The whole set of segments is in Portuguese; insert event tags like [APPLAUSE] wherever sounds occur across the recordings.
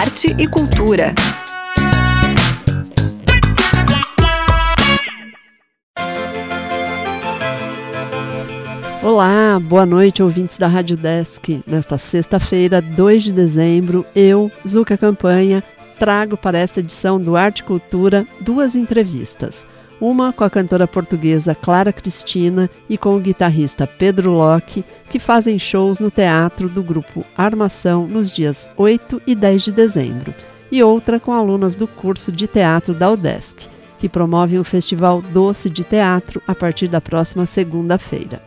arte e cultura. Olá, boa noite, ouvintes da Rádio Desk. Nesta sexta-feira, 2 de dezembro, eu, Zuca Campanha, trago para esta edição do Arte e Cultura duas entrevistas. Uma com a cantora portuguesa Clara Cristina e com o guitarrista Pedro Locke, que fazem shows no teatro do grupo Armação nos dias 8 e 10 de dezembro. E outra com alunas do curso de teatro da UDESC, que promovem o Festival Doce de Teatro a partir da próxima segunda-feira.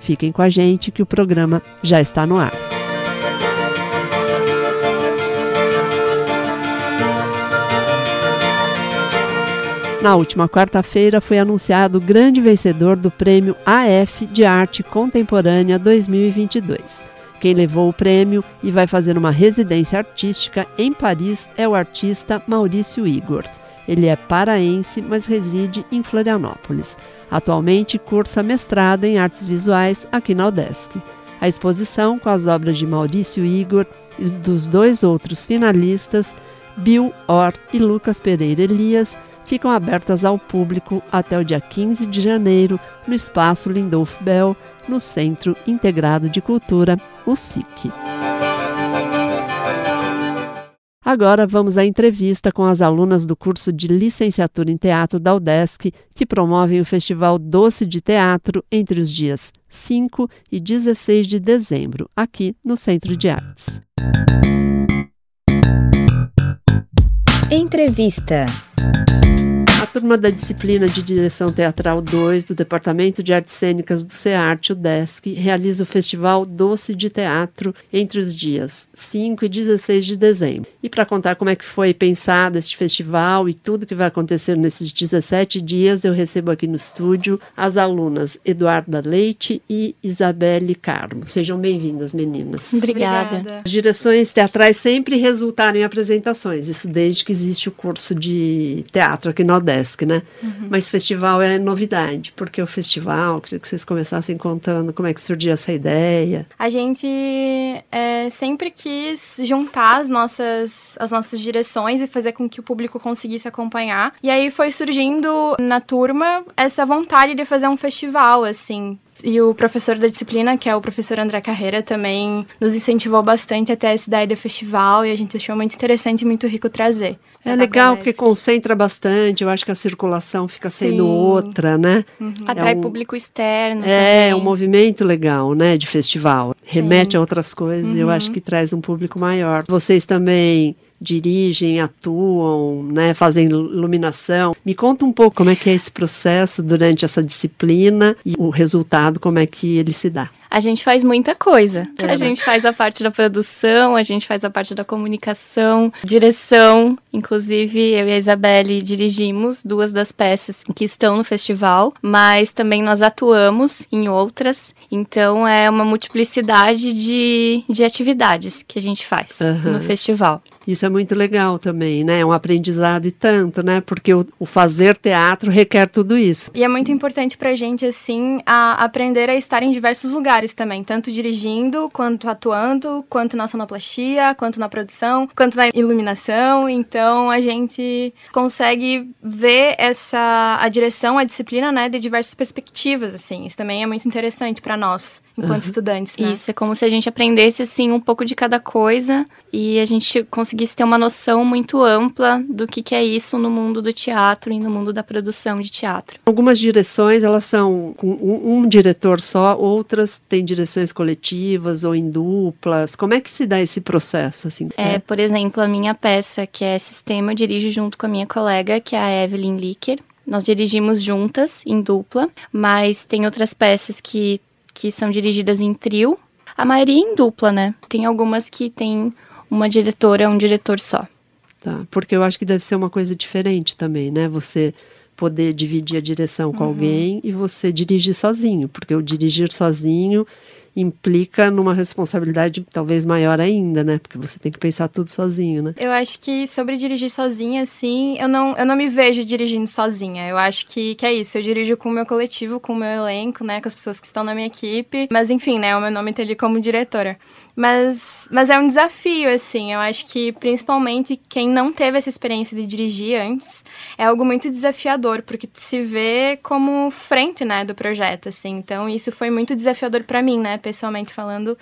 Fiquem com a gente que o programa já está no ar. Na última quarta-feira foi anunciado o grande vencedor do prêmio AF de Arte Contemporânea 2022. Quem levou o prêmio e vai fazer uma residência artística em Paris é o artista Maurício Igor. Ele é paraense, mas reside em Florianópolis. Atualmente cursa mestrado em artes visuais aqui na UDESC. A exposição, com as obras de Maurício Igor e dos dois outros finalistas, Bill Orr e Lucas Pereira Elias, ficam abertas ao público até o dia 15 de janeiro no Espaço Lindolfo Bell, no Centro Integrado de Cultura, o SIC. Agora vamos à entrevista com as alunas do curso de licenciatura em teatro da UDESC, que promovem o Festival Doce de Teatro entre os dias 5 e 16 de dezembro, aqui no Centro de Artes. Entrevista turma da disciplina de Direção Teatral 2 do Departamento de Artes Cênicas do CEARTE, o DESC, realiza o Festival Doce de Teatro entre os dias 5 e 16 de dezembro. E para contar como é que foi pensado este festival e tudo que vai acontecer nesses 17 dias, eu recebo aqui no estúdio as alunas Eduarda Leite e Isabelle Carmo. Sejam bem-vindas, meninas. Obrigada. As direções teatrais sempre resultaram em apresentações, isso desde que existe o curso de teatro aqui no DESC né? Uhum. Mas festival é novidade, porque o festival, queria que vocês começassem contando como é que surgiu essa ideia. A gente é, sempre quis juntar as nossas, as nossas direções e fazer com que o público conseguisse acompanhar. E aí foi surgindo na turma essa vontade de fazer um festival, assim, e o professor da disciplina, que é o professor André Carreira, também nos incentivou bastante até essa ideia do festival e a gente achou muito interessante e muito rico trazer. É legal porque concentra bastante, eu acho que a circulação fica Sim. sendo outra, né? Uhum. Atrai é um, público externo. É, também. um movimento legal, né, de festival. Sim. Remete a outras coisas, uhum. eu acho que traz um público maior. Vocês também dirigem, atuam, né, fazem iluminação. Me conta um pouco como é que é esse processo durante essa disciplina e o resultado, como é que ele se dá. A gente faz muita coisa. É, a gente faz a parte da produção, a gente faz a parte da comunicação, direção. Inclusive, eu e a Isabelle dirigimos duas das peças que estão no festival, mas também nós atuamos em outras. Então, é uma multiplicidade de, de atividades que a gente faz uhum. no festival. Isso é muito legal também, né? É um aprendizado e tanto, né? Porque o, o, fazer teatro requer tudo isso. E é muito importante pra gente, assim, a aprender a estar em diversos lugares também, tanto dirigindo, quanto atuando, quanto na sonoplastia, quanto na produção, quanto na iluminação. Então a gente consegue ver essa a direção, a disciplina, né, de diversas perspectivas, assim. Isso também é muito interessante para nós enquanto uhum. estudantes. Né? Isso, é como se a gente aprendesse, assim, um pouco de cada coisa e a gente conseguisse ter uma noção muito ampla do que, que é isso no mundo do teatro e no mundo da produção de teatro. Algumas direções, elas são com um, um diretor só, outras têm direções coletivas ou em duplas. Como é que se dá esse processo, assim? É, né? por exemplo, a minha peça, que é Sistema, eu dirijo junto com a minha colega, que é a Evelyn Licker. Nós dirigimos juntas, em dupla, mas tem outras peças que que são dirigidas em trio. A maioria em dupla, né? Tem algumas que tem uma diretora, um diretor só. Tá, porque eu acho que deve ser uma coisa diferente também, né? Você poder dividir a direção com uhum. alguém e você dirigir sozinho, porque o dirigir sozinho implica numa responsabilidade talvez maior ainda, né? Porque você tem que pensar tudo sozinho, né? Eu acho que sobre dirigir sozinha, assim, eu não, eu não me vejo dirigindo sozinha. Eu acho que, que é isso. Eu dirijo com o meu coletivo, com o meu elenco, né? Com as pessoas que estão na minha equipe. Mas enfim, né? O meu nome tá ali como diretora. Mas, mas é um desafio, assim. Eu acho que, principalmente, quem não teve essa experiência de dirigir antes, é algo muito desafiador, porque se vê como frente, né, do projeto, assim. Então, isso foi muito desafiador para mim, né, pessoalmente falando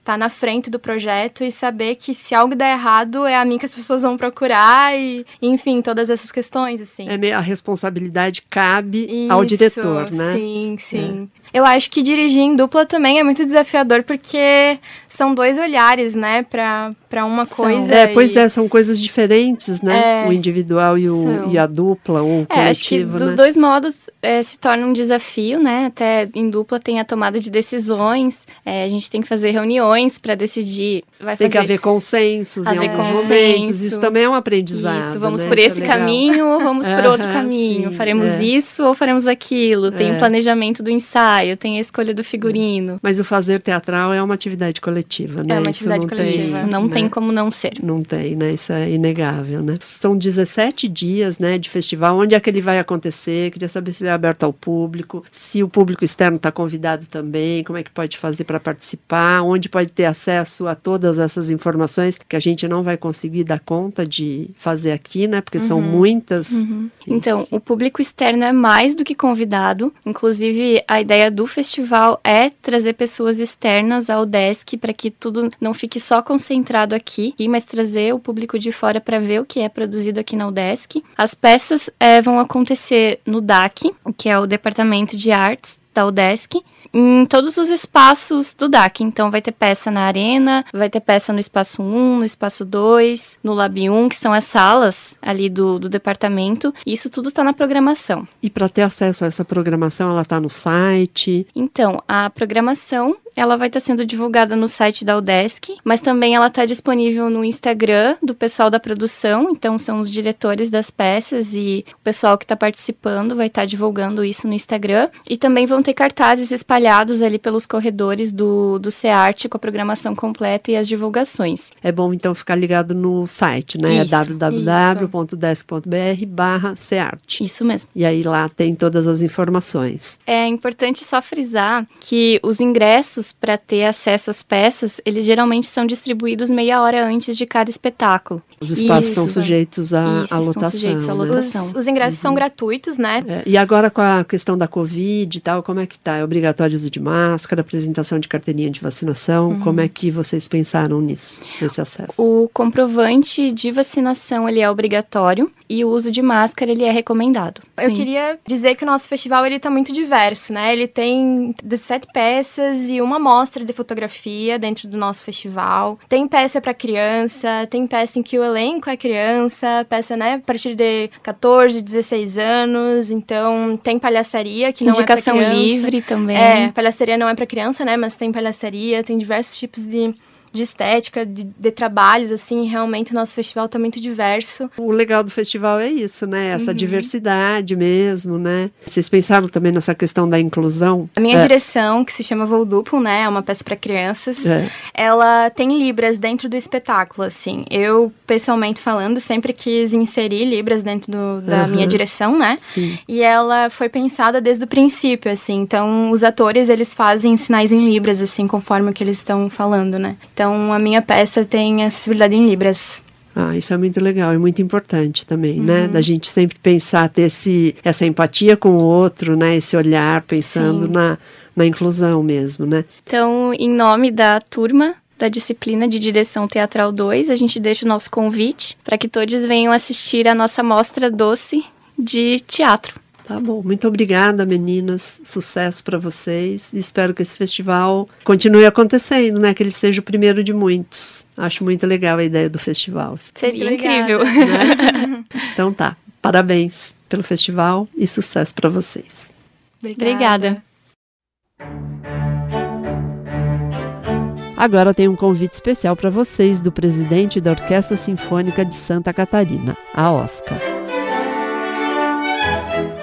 estar tá na frente do projeto e saber que se algo der errado é a mim que as pessoas vão procurar e, enfim, todas essas questões, assim. É, a responsabilidade cabe Isso, ao diretor, né? Sim, sim. É. Eu acho que dirigir em dupla também é muito desafiador porque são dois olhares, né, para para uma coisa. É, pois é, são coisas diferentes, né? É, o individual e, o, e a dupla, ou o coletivo, é, acho que dos né? dois modos é, se torna um desafio, né? Até em dupla tem a tomada de decisões, é, a gente tem que fazer reuniões para decidir. Vai tem fazer... que haver consensos haver em alguns consenso. momentos, isso também é um aprendizado. Isso, vamos né? por esse é caminho ou vamos por outro caminho, sim, faremos é. isso ou faremos aquilo, tem o planejamento do ensaio, tem a escolha do figurino. Mas o fazer teatral é uma atividade coletiva, né? É uma atividade coletiva, tem, não né? Tem como não ser. Não tem, né? Isso é inegável, né? São 17 dias, né, de festival. Onde é que ele vai acontecer? Queria saber se ele é aberto ao público, se o público externo está convidado também, como é que pode fazer para participar, onde pode ter acesso a todas essas informações que a gente não vai conseguir dar conta de fazer aqui, né? Porque uhum. são muitas. Uhum. Então, o público externo é mais do que convidado. Inclusive, a ideia do festival é trazer pessoas externas ao desk para que tudo não fique só concentrado aqui, mas trazer o público de fora para ver o que é produzido aqui na UDESC. As peças é, vão acontecer no DAC, que é o Departamento de Artes da UDESC, em todos os espaços do DAC. Então, vai ter peça na Arena, vai ter peça no Espaço 1, no Espaço 2, no Lab 1, que são as salas ali do, do departamento. E isso tudo está na programação. E para ter acesso a essa programação, ela está no site? Então, a programação ela vai estar tá sendo divulgada no site da UDESC, mas também ela está disponível no Instagram do pessoal da produção, então são os diretores das peças e o pessoal que está participando vai estar tá divulgando isso no Instagram. E também vão ter cartazes espalhados ali pelos corredores do, do CEART com a programação completa e as divulgações. É bom então ficar ligado no site, né? É isso, é www.desc.br barra CEART. Isso mesmo. E aí lá tem todas as informações. É importante só frisar que os ingressos ingressos para ter acesso às peças, eles geralmente são distribuídos meia hora antes de cada espetáculo. Os espaços Isso. estão sujeitos à, Isso, à lotação. Sujeitos à lotação. Né? Os, os, ingressos uhum. são gratuitos, né? É, e agora com a questão da Covid e tal, como é que tá? É obrigatório o uso de máscara, apresentação de carteirinha de vacinação? Uhum. Como é que vocês pensaram nisso, nesse acesso? O comprovante de vacinação ele é obrigatório e o uso de máscara ele é recomendado. Eu Sim. queria dizer que o nosso festival ele tá muito diverso, né? Ele tem 17 peças e uma mostra de fotografia dentro do nosso festival. Tem peça para criança, tem peça em que o elenco é criança, peça, né, a partir de 14, 16 anos. Então, tem palhaçaria que não Indicação é criança. Livre também. É, palhaçaria não é para criança, né, mas tem palhaçaria, tem diversos tipos de de estética, de, de, trabalhos, assim, realmente o nosso festival está muito diverso. O legal do festival é isso, né? Essa uhum. diversidade mesmo, né? Vocês pensaram também nessa questão da inclusão? A minha é. direção, que se chama Voo Duplo, né? É uma peça para crianças. É. Ela tem libras dentro do espetáculo, assim. Eu, pessoalmente falando, sempre quis inserir libras dentro do, da uhum. minha direção, né? Sim. E ela foi pensada desde o princípio, assim. Então, os atores, eles fazem sinais em libras, assim, conforme o que eles estão falando, né? Então, a minha peça tem acessibilidade em Libras. Ah, isso é muito legal, é muito importante também, né? uhum. né? Da gente sempre pensar, ter esse, essa empatia com o outro, né? Esse olhar pensando na, na inclusão mesmo, né? Então, em nome da turma da disciplina de direção teatral 2, a gente deixa o nosso convite para que todos venham assistir a nossa mostra doce de teatro. Tá bom, muito obrigada, meninas. Sucesso para vocês. Espero que esse festival continue acontecendo, né? Que ele seja o primeiro de muitos. Acho muito legal a ideia do festival. Seria incrível. Né? [LAUGHS] então tá. Parabéns pelo festival e sucesso para vocês. Obrigada. Agora tem um convite especial para vocês do presidente da Orquestra Sinfônica de Santa Catarina, a Oscar.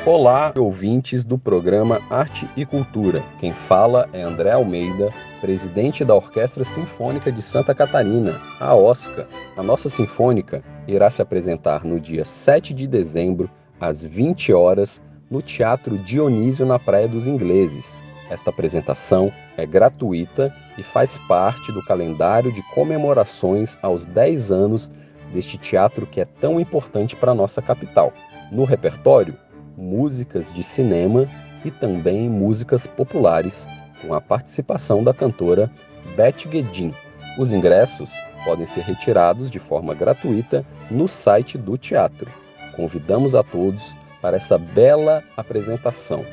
Olá, ouvintes do programa Arte e Cultura. Quem fala é André Almeida, presidente da Orquestra Sinfônica de Santa Catarina, a OSCA. A nossa sinfônica irá se apresentar no dia 7 de dezembro, às 20 horas, no Teatro Dionísio na Praia dos Ingleses. Esta apresentação é gratuita e faz parte do calendário de comemorações aos 10 anos deste teatro que é tão importante para a nossa capital. No repertório, músicas de cinema e também músicas populares, com a participação da cantora Beth Guedin. Os ingressos podem ser retirados de forma gratuita no site do teatro. Convidamos a todos para essa bela apresentação.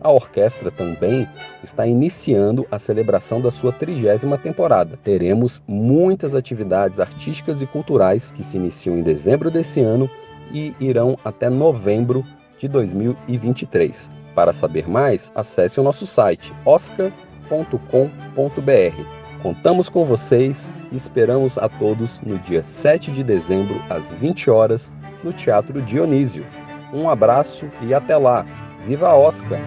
A orquestra também está iniciando a celebração da sua trigésima temporada. Teremos muitas atividades artísticas e culturais que se iniciam em dezembro desse ano e irão até novembro de 2023. Para saber mais, acesse o nosso site oscar.com.br. Contamos com vocês e esperamos a todos no dia 7 de dezembro, às 20 horas, no Teatro Dionísio. Um abraço e até lá! Viva Oscar!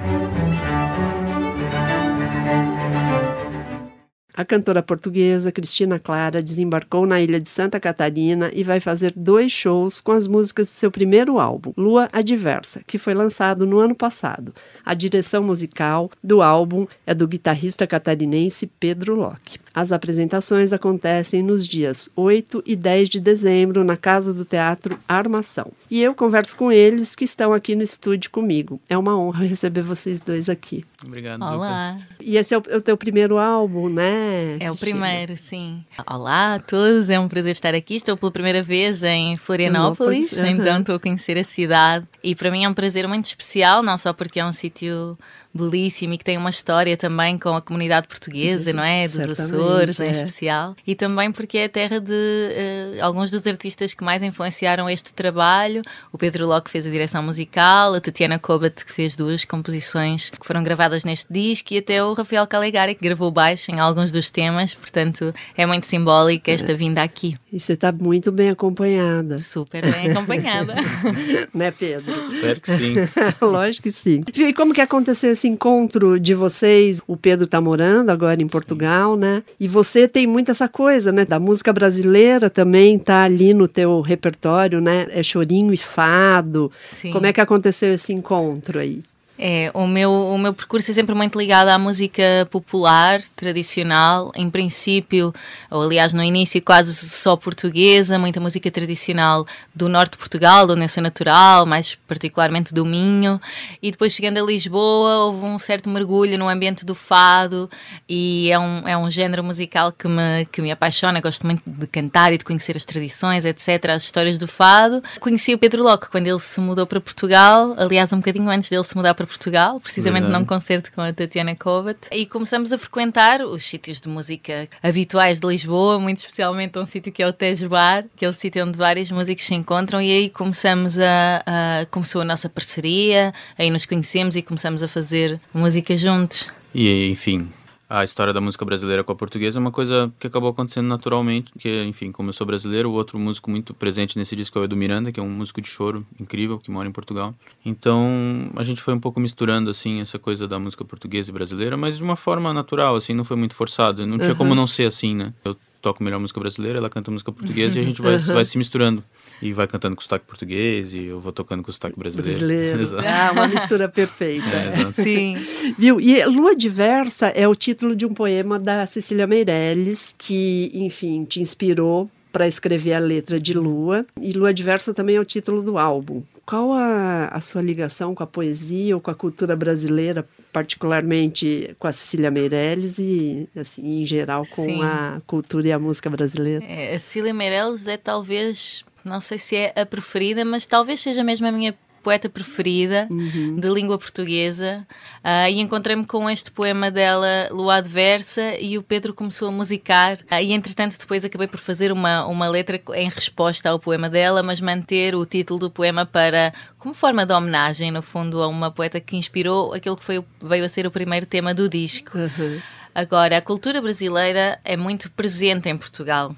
A cantora portuguesa Cristina Clara desembarcou na ilha de Santa Catarina e vai fazer dois shows com as músicas de seu primeiro álbum, Lua Adversa, que foi lançado no ano passado. A direção musical do álbum é do guitarrista catarinense Pedro Locke. As apresentações acontecem nos dias 8 e 10 de dezembro na Casa do Teatro Armação. E eu converso com eles que estão aqui no estúdio comigo. É uma honra receber vocês dois aqui. Obrigado, Olá. E esse é o, é o teu primeiro álbum, né? É o Cristina? primeiro, sim. Olá a todos, é um prazer estar aqui. Estou pela primeira vez em Florianópolis, aham. então estou a conhecer a cidade. E para mim é um prazer muito especial, não só porque é um sítio belíssimo e que tem uma história também com a comunidade portuguesa, não é? Dos Açores, em é. especial. E também porque é a terra de eh, alguns dos artistas que mais influenciaram este trabalho. O Pedro Locke fez a direção musical, a Tatiana Kobat que fez duas composições que foram gravadas neste disco e até o Rafael Calegari que gravou baixo em alguns dos temas. Portanto, é muito simbólica esta vinda aqui. E você está muito bem acompanhada, Super bem acompanhada. [LAUGHS] né, Pedro? Espero que sim. [LAUGHS] Lógico que sim. E como que aconteceu esse encontro de vocês? O Pedro está morando agora em Portugal, né? E você tem muito essa coisa, né? Da música brasileira também tá ali no teu repertório, né? É chorinho e fado. Sim. Como é que aconteceu esse encontro aí? É, o meu, o meu percurso é sempre muito ligado à música popular, tradicional, em princípio, ou aliás no início quase só portuguesa, muita música tradicional do norte de Portugal, onde eu natural, mais particularmente do Minho, e depois chegando a Lisboa houve um certo mergulho no ambiente do fado e é um, é um género musical que me, que me apaixona, gosto muito de cantar e de conhecer as tradições, etc., as histórias do fado. Conheci o Pedro Locke quando ele se mudou para Portugal, aliás um bocadinho antes dele se mudar para Portugal, precisamente Verdade. num concerto com a Tatiana Kovat. E começamos a frequentar os sítios de música habituais de Lisboa, muito especialmente um sítio que é o Tejo Bar, que é o sítio onde vários músicos se encontram. E aí começamos a, a- começou a nossa parceria, aí nos conhecemos e começamos a fazer música juntos. E, enfim, a história da música brasileira com a portuguesa é uma coisa que acabou acontecendo naturalmente, porque, enfim, como eu sou brasileiro, o outro músico muito presente nesse disco é o Edu Miranda, que é um músico de choro incrível, que mora em Portugal. Então, a gente foi um pouco misturando, assim, essa coisa da música portuguesa e brasileira, mas de uma forma natural, assim, não foi muito forçado. Não tinha como não ser assim, né? Eu toco melhor música brasileira, ela canta música portuguesa e a [LAUGHS] gente vai, vai se misturando. E vai cantando com sotaque português e eu vou tocando com sotaque brasileiro. Brasileiro. [LAUGHS] Ah, uma mistura perfeita. É. Sim. Viu? E Lua Diversa é o título de um poema da Cecília Meirelles, que, enfim, te inspirou para escrever a letra de Lua. E Lua Diversa também é o título do álbum. Qual a, a sua ligação com a poesia ou com a cultura brasileira, particularmente com a Cecília Meirelles e, assim, em geral, com Sim. a cultura e a música brasileira? É, a Cecília Meirelles é talvez, não sei se é a preferida, mas talvez seja mesmo a minha poeta preferida de língua portuguesa. Ah, e encontrei-me com este poema dela, Lua Adversa, e o Pedro começou a musicar. Ah, e entretanto, depois acabei por fazer uma, uma letra em resposta ao poema dela, mas manter o título do poema para como forma de homenagem, no fundo, a uma poeta que inspirou aquele que foi, veio a ser o primeiro tema do disco. Uhum. Agora, a cultura brasileira é muito presente em Portugal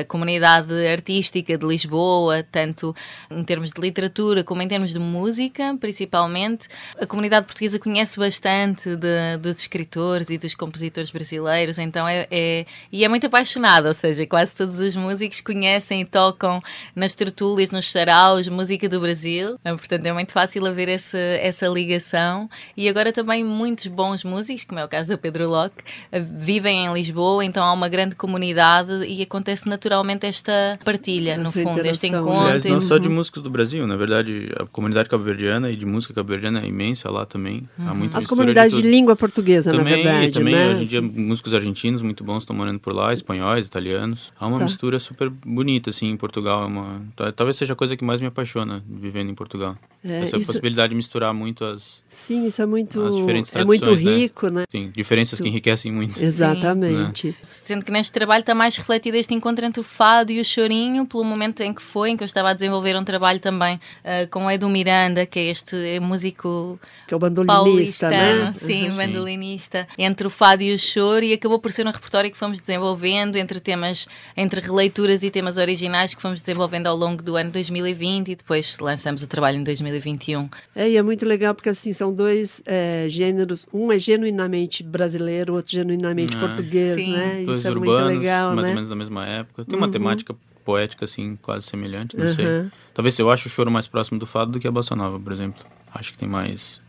a comunidade artística de Lisboa, tanto em termos de literatura como em termos de música, principalmente. A comunidade portuguesa conhece bastante de, dos escritores e dos compositores brasileiros, então é, é, e é muito apaixonada, ou seja, quase todos os músicos conhecem e tocam nas tertúlias, nos saraus, música do Brasil, ah, portanto é muito fácil haver essa, essa ligação. E agora também muitos bons músicos, como é o caso do Pedro Locke, vivem em Lisboa, então há uma grande comunidade e acontece acontece naturalmente esta partilha, Essa no fundo, este né? encontro. Aliás, não só de músicos do Brasil, na verdade, a comunidade cabo-verdiana e de música cabo-verdiana é imensa lá também. Uhum. Há muita As comunidades de, de, língua portuguesa, também, na verdade. Também, né? hoje em dia, músicos argentinos muito bons estão morando por lá, espanhóis, italianos. Há uma tá. mistura super bonita, assim, em Portugal. É uma, talvez seja a coisa que mais me apaixona vivendo em Portugal. É, Essa isso... possibilidade de misturar muito as. Sim, isso é muito. As diferentes é muito né? rico, né? né? Sim, diferenças que enriquecem muito. Exatamente. Né? Sendo que neste trabalho está mais refletido este encontro entre o fado e o chorinho, pelo momento em que foi, em que eu estava a desenvolver um trabalho também uh, com o Edu Miranda, que é este músico que é o bandolinista, né? Sim, uhum. bandolinista, entre o fado e o choro, e acabou por ser um repertório que fomos desenvolvendo entre temas, entre releituras e temas originais que fomos desenvolvendo ao longo do ano 2020 e depois lançamos o trabalho em 2021. É, e é muito legal porque assim são dois é, gêneros, um é genuinamente brasileiro, o outro genuinamente ah, português, sim. né? Dois Isso é urbanos, muito legal, mais né? ou menos da mesma época. Tem uma uhum. temática poética assim quase semelhante, não uhum. sei. Talvez eu acho o choro mais próximo do fado do que a bossa nova, por exemplo. Acho que tem mais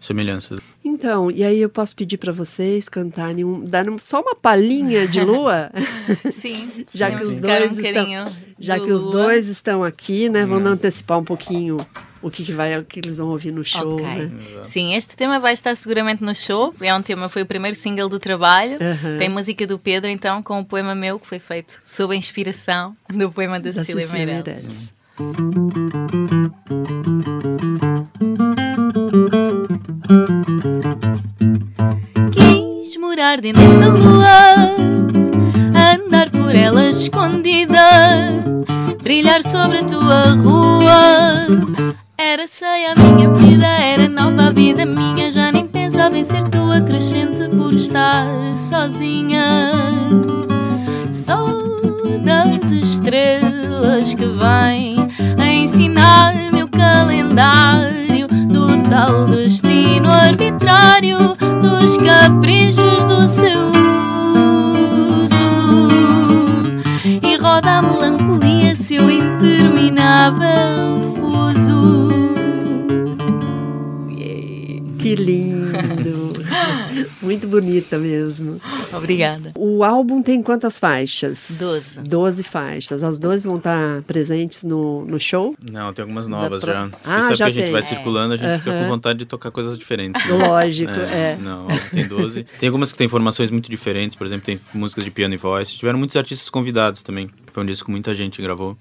semelhanças. Então, e aí eu posso pedir para vocês cantarem, um, dar só uma palhinha de lua? [LAUGHS] Sim. [LAUGHS] já que os dois um estão, já que os dois estão aqui, né? Vamos antecipar um pouquinho o que, que, vai, o que eles vão ouvir no show, okay. né? Sim, este tema vai estar seguramente no show. É um tema, foi o primeiro single do trabalho. Uhum. Tem música do Pedro, então, com o poema meu que foi feito sob a inspiração do poema da, da Cecília, Cecília Meirelles. Meirelles. Quis morar dentro da lua, andar por ela escondida, brilhar sobre a tua rua. Era cheia a minha vida, era nova a vida minha. Já nem pensava em ser tua crescente por estar sozinha. Sou das estrelas que vêm a ensinar-me o calendário do tal destino arbitrário dos caprichos Muito bonita mesmo. [GASPS] Obrigada. O álbum tem quantas faixas? Doze. Doze faixas. As doze vão estar presentes no, no show? Não, tem algumas novas pra... já. Ah, Você já que a gente tem. vai circulando, a gente fica com vontade de tocar coisas diferentes. Né? Lógico, é, é. Não, tem doze. tem algumas que tem formações muito diferentes, por exemplo, tem músicas de piano e voz. Tiveram muitos artistas convidados também. Foi um disco que muita gente gravou.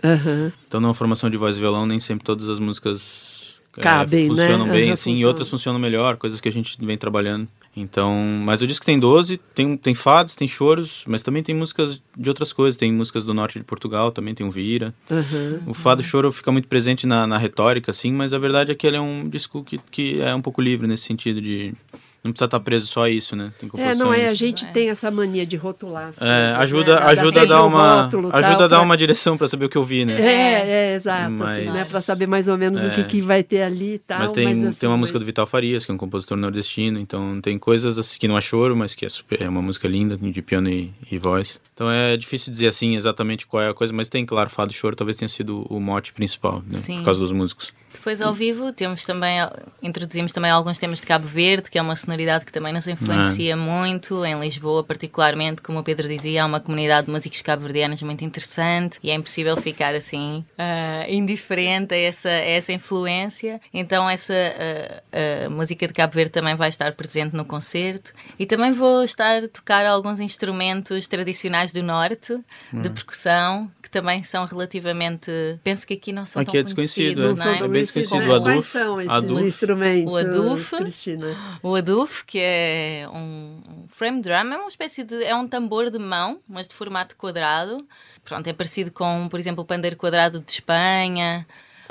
Então, numa formação de voz e violão, nem sempre todas as músicas é, Cabem, é, funcionam né? bem, uhum, assim, e outras funcionam melhor, coisas que a gente vem trabalhando. Então, mas eu disse que tem 12, tem, tem fados, tem choros, mas também tem músicas de outras coisas. Tem músicas do norte de Portugal, também tem o Vira. Uhum, o fado uhum. choro fica muito presente na, na retórica, assim, mas a verdade é que ele é um disco que, que é um pouco livre nesse sentido de não precisa estar preso só a isso, né? é, não é. A gente é. tem essa mania de rotular. As é, ajuda, né? ajuda a dar uma, rótulo, ajuda tal, a dar pra... uma direção para saber o que eu vi, né? É, é, exato, assim, mas, assim, né? Para saber mais ou menos é. o que, que vai ter ali e tal. Mas tem, mas, assim, tem uma mas... música do Vital Farias, que é um compositor nordestino, então tem coisas assim, que não é choro, mas que é, super, é uma música linda de piano e, e voz. Então é difícil dizer assim exatamente qual é a coisa, mas tem, claro, Fado e Choro talvez tenha sido o mote principal, né? Sim. Por causa dos músicos. Depois ao vivo temos também, introduzimos também alguns temas de Cabo Verde, que é uma sonoridade que também nos influencia muito, em Lisboa particularmente, como o Pedro dizia, há uma comunidade de músicos cabo-verdianos muito interessante e é impossível ficar assim uh, indiferente a essa, a essa influência. Então essa uh, uh, música de Cabo Verde também vai estar presente no concerto e também vou estar a tocar alguns instrumentos tradicionais do Norte, hum. de percussão, que também são relativamente. Penso que aqui não são aqui tão é desconhecido, conhecidos, não, é? é bem desconhecido. O Aduf, Quais são esses Aduf, instrumentos, o Aduf, Cristina? O Aduf, que é um, um frame drum, é uma espécie de. é um tambor de mão, mas de formato quadrado. Pronto, é parecido com, por exemplo, o pandeiro quadrado de Espanha.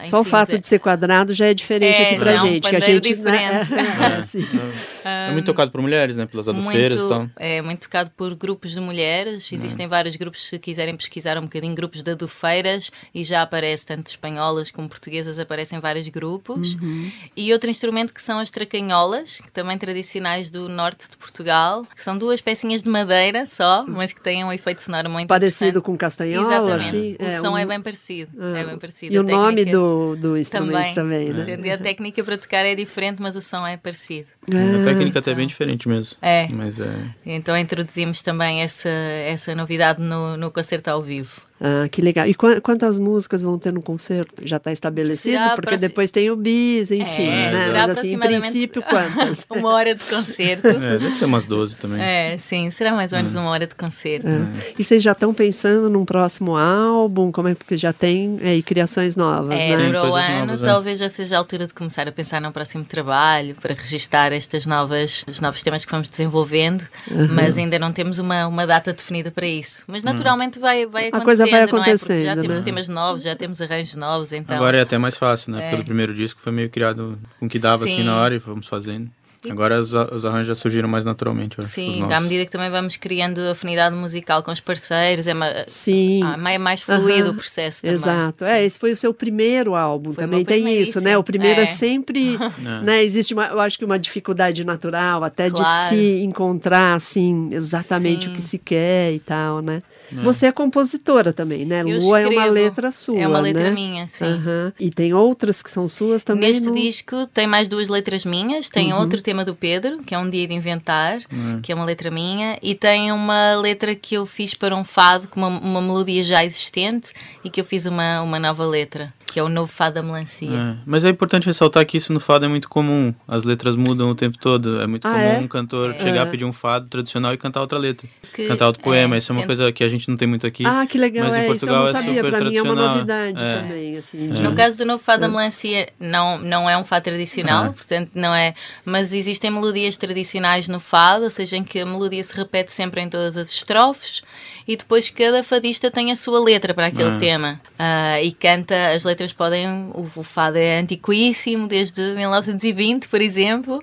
Só o fato de ser quadrado já é diferente É, aqui pra é um gente. que a gente né, diferente. [LAUGHS] é, assim. É muito tocado por mulheres, né? Pelas adufeiras e tal. é muito tocado por grupos de mulheres. Existem vários grupos, se quiserem pesquisar um bocadinho, grupos de adufeiras e já aparece tanto espanholas como portuguesas, aparecem vários grupos. Uhum. E outro instrumento que são as tracanholas, que também tradicionais do norte de Portugal, que são duas pecinhas de madeira só, mas que têm um efeito sonoro muito Parecido com castanhola, Exatamente. assim. o som um- é bem parecido. ah, é bem parecido. E o nome técnica do, do instrumento também, né? Sendo a técnica para tocar é diferente, mas o som é parecido. A Ah, técnica até é bem diferente mesmo. É. Mas é. Então introduzimos também essa, essa novidade no, no concerto ao vivo. Ah, que legal. E qua- quantas músicas vão ter no concerto? Já está estabelecido? Será Porque depois tem o bis, enfim, É, né? será Mas assim, em princípio, quantas? [LAUGHS] uma hora de concerto. É, deve ter umas 12 também. É, sim, será mais ou menos uma hora de concerto. É. E vocês já estão pensando num próximo álbum? Como é que já tem aí criações novas, É, né? Para o ano novas, é. talvez já seja a altura de começar a pensar no próximo trabalho, para registar estas novas, os novos temas que vamos desenvolvendo, mas ainda não temos uma, uma data definida para isso. Mas naturalmente vai, vai A coisa vai acontecendo, não é? Já acontecendo, temos né? temas novos, já temos arranjos novos, então... Agora é até mais fácil, né? É. Porque o primeiro disco foi meio criado com o que dava assim Sim. na hora e fomos fazendo. Agora os, os arranjos já surgiram mais naturalmente. Sim, à medida que também vamos criando afinidade musical com os parceiros, é, ma- Sim. é mais fluido Aham. o processo também. Exato. Sim. É, esse foi o seu primeiro álbum, Foi também tem isso, né? O primeiro é. É. sempre, [LAUGHS] É. né? Existe uma, eu acho que uma dificuldade natural até Claro. de se encontrar assim exatamente Sim. o que se quer e tal, né? Você é compositora também, né? Eu Lua é uma escrevo. letra sua, É uma letra né? minha, sim. E tem outras que são suas também Neste no... disco tem mais duas letras minhas. Tem Uhum. outro tema do Pedro, que é Um Dia de Inventar, que é uma letra minha, e tem uma letra que eu fiz para um fado com uma, uma melodia já existente e que eu fiz uma, uma nova letra, que é o novo fado da melancia. É, Mas é importante ressaltar que isso no fado é muito comum. As letras mudam o tempo todo. É muito Ah, comum é? um cantor chegar, É. pedir um fado tradicional e cantar outra letra. Que- cantar outro poema. é, Isso é uma sendo- coisa que a gente não tem muito aqui. Ah, que legal, Mas em é, isso eu Portugal não é sabia, super pra mim é uma tradicional. novidade É. também, assim. de- No caso do novo fado da melancia, não, não é um fado tradicional, Ah. portanto não é. Mas existem melodias tradicionais no fado, ou seja, em que a melodia se repete sempre em todas as estrofes e depois cada fadista tem a sua letra para aquele Ah. tema Ah, e canta. As letras podem. O, o fado é antiquíssimo, desde 1920, por exemplo,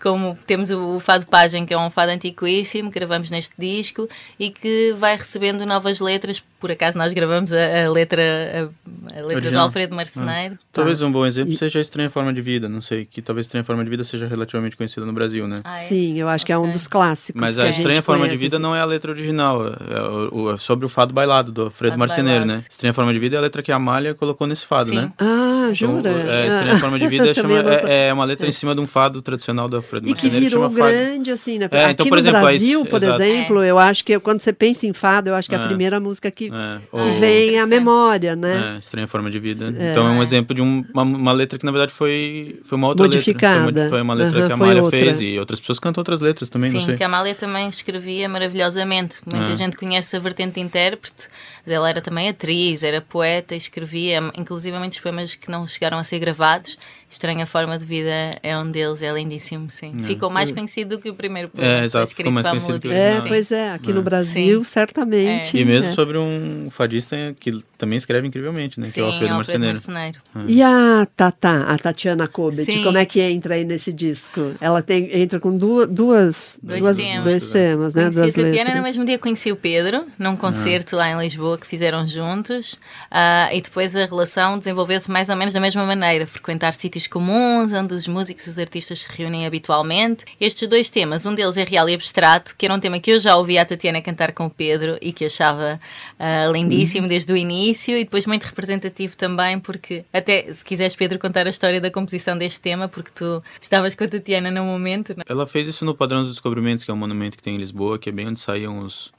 como temos o, o fado Pagem, que é um fado antiquíssimo, que gravamos neste disco e que vai recebendo novas letras. Por acaso nós gravamos a, a letra, a, a letra do. Alfredo Marceneiro. Talvez um bom exemplo E- seja a Estranha Forma de Vida. Não sei, que talvez Estranha Forma de Vida seja relativamente conhecida no Brasil, né? Ah, é? Sim, eu acho que é um dos clássicos Mas que a a gente Estranha Forma de conhece, Vida assim. não é a letra original, é, é sobre o fado bailado do Alfredo Fado Marceneiro, bailado. né? Estranha Forma de Vida é a letra que a Amália colocou nesse fado, Sim. né? Ah, Então, jura? é, Estranha Ah. Forma de Vida [LAUGHS] chama- não sa- é, é uma letra em cima de um fado tradicional do Alfredo E que virou chama fado. grande, assim, né? É, Aqui então, por no exemplo, aí- Brasil, por exato. exemplo, eu acho que quando você pensa em fado, eu acho que é a É. primeira música que, É, que vem à memória, né? É, Estranha Forma de Vida. É. Então é um exemplo de um- uma, uma letra que na verdade foi, foi uma outra Modificada. letra. Foi, uma- foi uma letra que a Amália outra. fez e outras pessoas cantam outras letras também, não Sim, sei. que a Amália também escrevia maravilhosamente. Muita Ah. gente conhece a vertente intérprete, mas ela era também atriz, era poeta, escrevia, inclusive muitos poemas que não chegaram a ser gravados. Estranha Forma de Vida é um deles, é lindíssimo, sim. Ficou mais conhecido do que o primeiro poema. É, que foi exato, escrito ficou mais para a conhecido que o. É, pois é, aqui É. no Brasil, Sim. certamente. E mesmo né? sobre um fadista que também escreve incrivelmente, né? que Sim, é o Alfredo Alfredo Marceneiro. Marceneiro. E a Tata, a Tatiana Kobet, Sim. como é que entra aí nesse disco? Ela tem, entra com duas, duas, Dois duas- temas. dois temas, né? Conheci Duas a Tatiana no letras. mesmo dia conheci o Pedro, num concerto lá em Lisboa que fizeram juntos, ah, e depois a relação desenvolveu-se mais ou menos da mesma maneira, frequentar sítios comuns, onde os músicos e os artistas se reúnem habitualmente. Estes dois temas, um deles é real e abstrato, que era um tema que eu já ouvi a Tatiana cantar com o Pedro e que achava ah, lindíssimo Uhum. desde o início, e depois muito representativo também, porque até se quiseres, Pedro, contar a história da composição deste tema, porque tu estavas com a Tatiana no momento, não é? Ela fez isso no Padrão dos Descobrimentos, que é um monumento que tem em Lisboa, que é bem onde saíam os,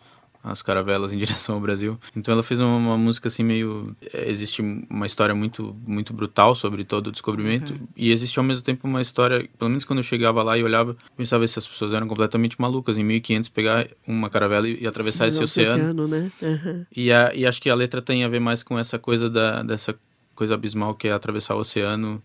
as caravelas em [LAUGHS] direção ao Brasil. Então ela fez uma, uma música assim meio... é, Existe uma história muito, muito brutal sobre todo o descobrimento e existe ao mesmo tempo uma história, pelo menos quando eu chegava lá e olhava, pensava se as pessoas eram completamente malucas. Em 1500 pegar uma caravela e, e atravessar esse No oceano. né? Aham. E, a, e acho que a letra tem a ver mais com essa coisa da, dessa coisa abismal que é atravessar o oceano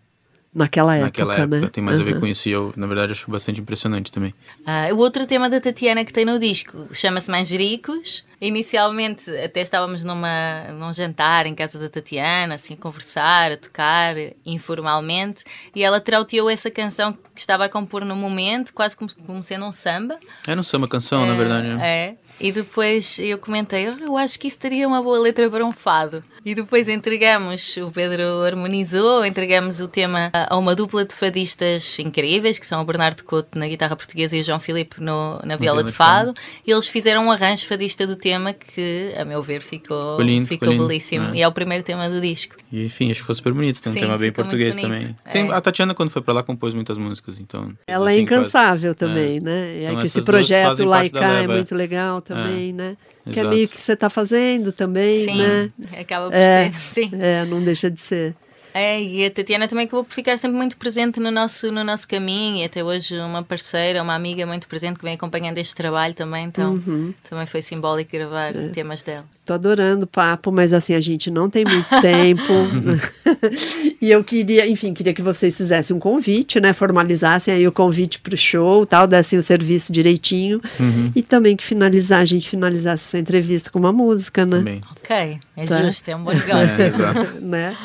naquela época, naquela época. né? Tem mais a ver Uhum. com isso e eu, na verdade, acho bastante impressionante também. Ah, o outro tema da Tatiana que tem no disco chama-se Manjericos. Inicialmente até estávamos numa, num jantar em casa da Tatiana, assim, a conversar, a tocar informalmente, e ela trauteou essa canção que estava a compor no momento, quase como, como sendo um samba. Era um samba canção, na verdade. né? É. E depois eu comentei, "Oh, eu acho que isso teria uma boa letra para um fado. E depois entregamos, o Pedro harmonizou, entregamos o tema a uma dupla de fadistas incríveis, que são o Bernardo Couto na guitarra portuguesa e o João Filipe no, na viola de fado. E eles fizeram um arranjo fadista do tema que, a meu ver, ficou, Ficou lindo, ficou ficou lindo, belíssimo. é. E é o primeiro tema do disco. E enfim, acho que ficou super bonito. Tem um Sim, tema bem português também. Tem, É. A Tatiana, quando foi pra lá, compôs muitas músicas, então. Ela é assim, incansável também, né? E Então é que esse projeto lá e cá é é. muito legal também, né? Que é exato. meio que você está fazendo também, Sim, né? acaba por É. ser. [LAUGHS] Sim. É, não deixa de ser. É, e a Tatiana também acabou por ficar sempre muito presente no nosso, no nosso caminho e até hoje uma parceira, uma amiga muito presente que vem acompanhando este trabalho também, então Uhum. também foi simbólico gravar É. temas dela. Tô adorando o papo, mas assim, a gente não tem muito [LAUGHS] tempo. [LAUGHS] e eu queria, enfim, queria que vocês fizessem um convite, né? Formalizassem aí o convite para o show, tal, dessem o serviço direitinho. Uhum. E também que finalizar, a gente finalizasse essa entrevista com uma música, né? Também. Ok, é Tá. justo, é um bom [LAUGHS] negócio. É, né?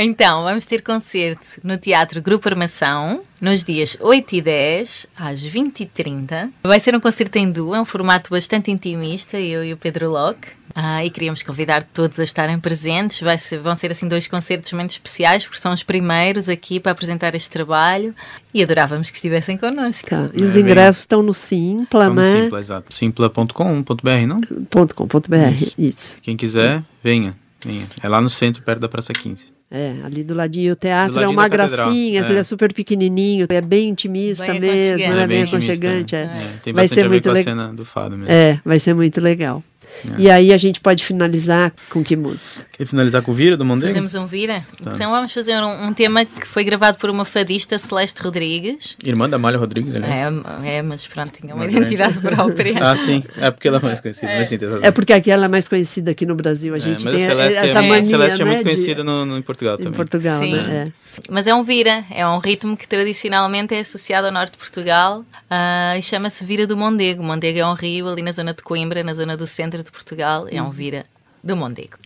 Então, vamos ter concerto no Teatro Grupo Armação, nos dias 8 e 10, às 20 e 30. Vai ser um concerto em duo, é um formato bastante intimista, eu e o Pedro Locke. Ah, e queríamos convidar todos a estarem presentes. Vai ser- vão ser assim dois concertos muito especiais, porque são os primeiros aqui para apresentar este trabalho. E adorávamos que estivessem connosco. Tá. E os É, bem- ingressos estão no Simpla, Vamos né? Simpla, exato. Simpla.com.br, não? Ponto com, ponto .br, isso. Quem quiser, venha. Venha. É lá no centro, perto da Praça 15. É, ali do ladinho. O teatro Do é ladinho uma gracinha, é. ele é super pequenininho, é bem intimista Bem mesmo, né? É bem aconchegante. é. É. É, tem Vai ser a ver muito com a le- cena do fado mesmo. É, vai ser muito legal. É. E aí a gente pode finalizar com que música? Quer finalizar com o Vira do Mondego? Fazemos um vira? Tá. Então vamos fazer um, um tema que foi gravado por uma fadista, Celeste Rodrigues. Irmã da Malha Rodrigues, aliás. É, é, mas pronto, tinha uma Mas identidade é. própria. Ah, sim. É porque ela é mais conhecida. Mas sim. É porque aqui ela é mais conhecida aqui no Brasil. A É, gente mas tem a Celeste, essa é, mania, Celeste é né, muito de- conhecida no, no- em Portugal em também. Portugal, Sim. né? É. Mas é um vira, é um ritmo que tradicionalmente é associado ao norte de Portugal ah, e chama-se Vira do Mondego. Mondego é um rio ali na zona de Coimbra, na zona do centro de Portugal. É um vira do Mondego.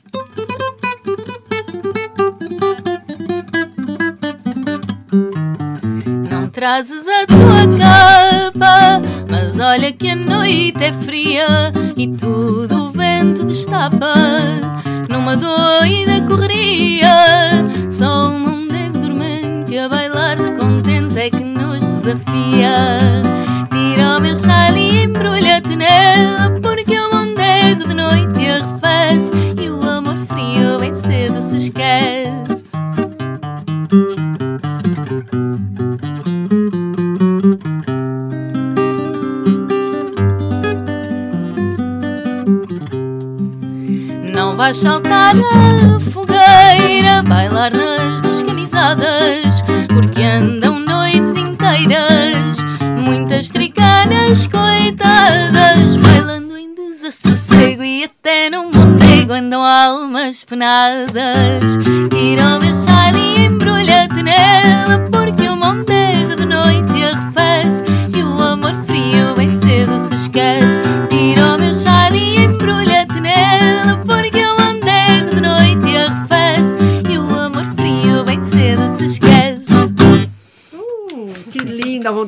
Não trazes a tua capa, mas olha que a noite é fria e tudo o vento destapa. Numa doida correria, só Tira o meu chale e embrulha-te nela, porque o mondego de noite arrefece e o amor frio bem cedo se esquece. Não vais saltar a fogueira, bailar nas duas coitadas, bailando em desassossego e até no mondego andam almas penadas. Tira o meu chale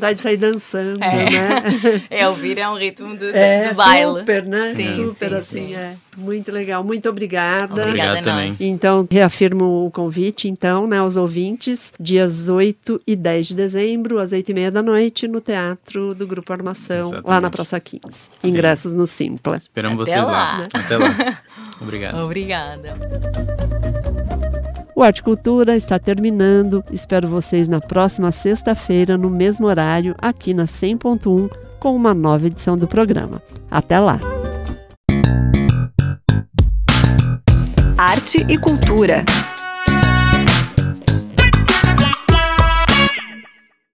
vontade de sair dançando, É. né? [LAUGHS] É, ouvir é um ritmo de, É, de baile. super, né? Sim, super sim, assim, sim. é. Muito legal. Muito obrigada. Obrigada também. Então, reafirmo o convite, então, né, aos ouvintes, dias 8 e 10 de dezembro, às 8 e meia da noite, no Teatro do Grupo Armação, lá Exatamente. na Praça 15. Ingressos no Simpla. Esperamos Até vocês lá. lá. Até lá. [LAUGHS] Obrigado. Obrigada. O Arte Cultura está terminando. Espero vocês na próxima sexta-feira, no mesmo horário, aqui na 100.1, com uma nova edição do programa. Até lá! Arte e cultura.